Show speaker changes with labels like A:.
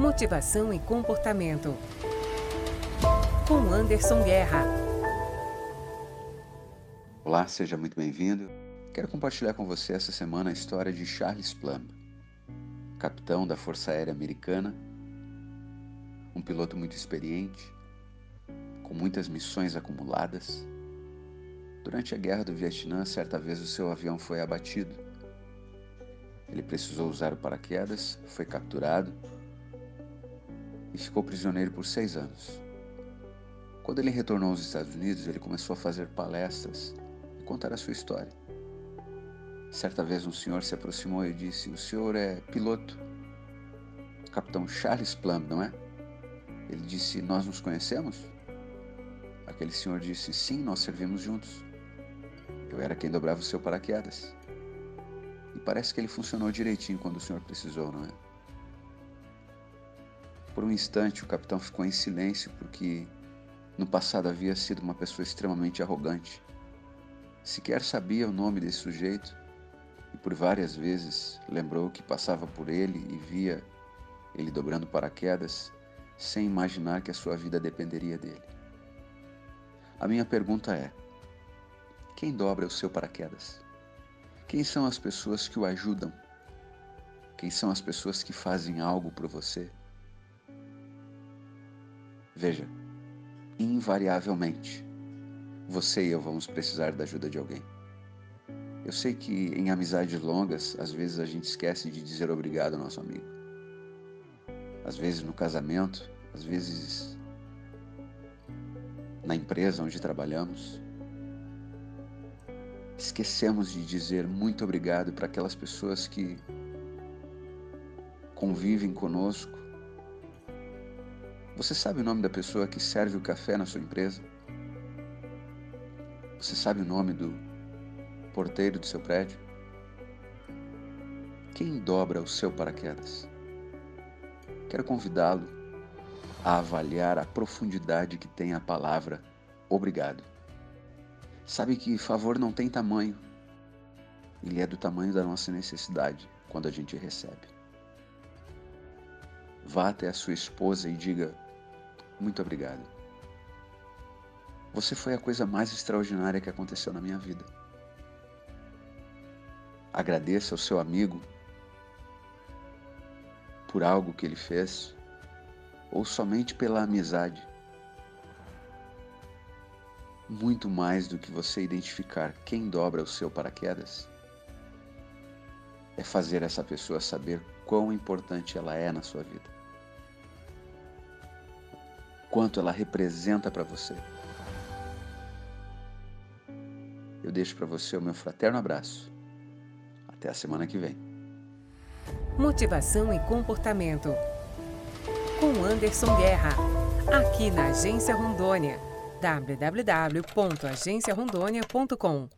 A: Motivação e comportamento. Com Anderson Guerra.
B: Olá, seja muito bem-vindo. Quero compartilhar com você essa semana a história de Charles Plumb, capitão da Força Aérea Americana, um piloto muito experiente, com muitas missões acumuladas. Durante a Guerra do Vietnã, certa vez o seu avião foi abatido. Ele precisou usar o paraquedas, foi capturado ficou prisioneiro por seis anos. Quando ele retornou aos Estados Unidos, ele começou a fazer palestras e contar a sua história. Certa vez um senhor se aproximou e disse: O senhor é piloto, capitão Charles Plumb, não é? Ele disse: Nós nos conhecemos? Aquele senhor disse: Sim, nós servimos juntos. Eu era quem dobrava o seu paraquedas. E parece que ele funcionou direitinho quando o senhor precisou, não é? Por um instante, o capitão ficou em silêncio porque no passado havia sido uma pessoa extremamente arrogante. Sequer sabia o nome desse sujeito e por várias vezes lembrou que passava por ele e via ele dobrando paraquedas sem imaginar que a sua vida dependeria dele. A minha pergunta é: quem dobra o seu paraquedas? Quem são as pessoas que o ajudam? Quem são as pessoas que fazem algo por você? Veja, invariavelmente, você e eu vamos precisar da ajuda de alguém. Eu sei que em amizades longas, às vezes a gente esquece de dizer obrigado ao nosso amigo. Às vezes no casamento, às vezes na empresa onde trabalhamos. Esquecemos de dizer muito obrigado para aquelas pessoas que convivem conosco, você sabe o nome da pessoa que serve o café na sua empresa? Você sabe o nome do porteiro do seu prédio? Quem dobra o seu paraquedas? Quero convidá-lo a avaliar a profundidade que tem a palavra obrigado. Sabe que favor não tem tamanho, ele é do tamanho da nossa necessidade quando a gente recebe. Vá até a sua esposa e diga: muito obrigado. Você foi a coisa mais extraordinária que aconteceu na minha vida. Agradeça ao seu amigo por algo que ele fez ou somente pela amizade. Muito mais do que você identificar quem dobra o seu paraquedas, é fazer essa pessoa saber quão importante ela é na sua vida quanto ela representa para você. Eu deixo para você o meu fraterno abraço. Até a semana que vem.
A: Motivação e comportamento. Com Anderson Guerra. Aqui na Agência Rondônia. www.agenciarondônia.com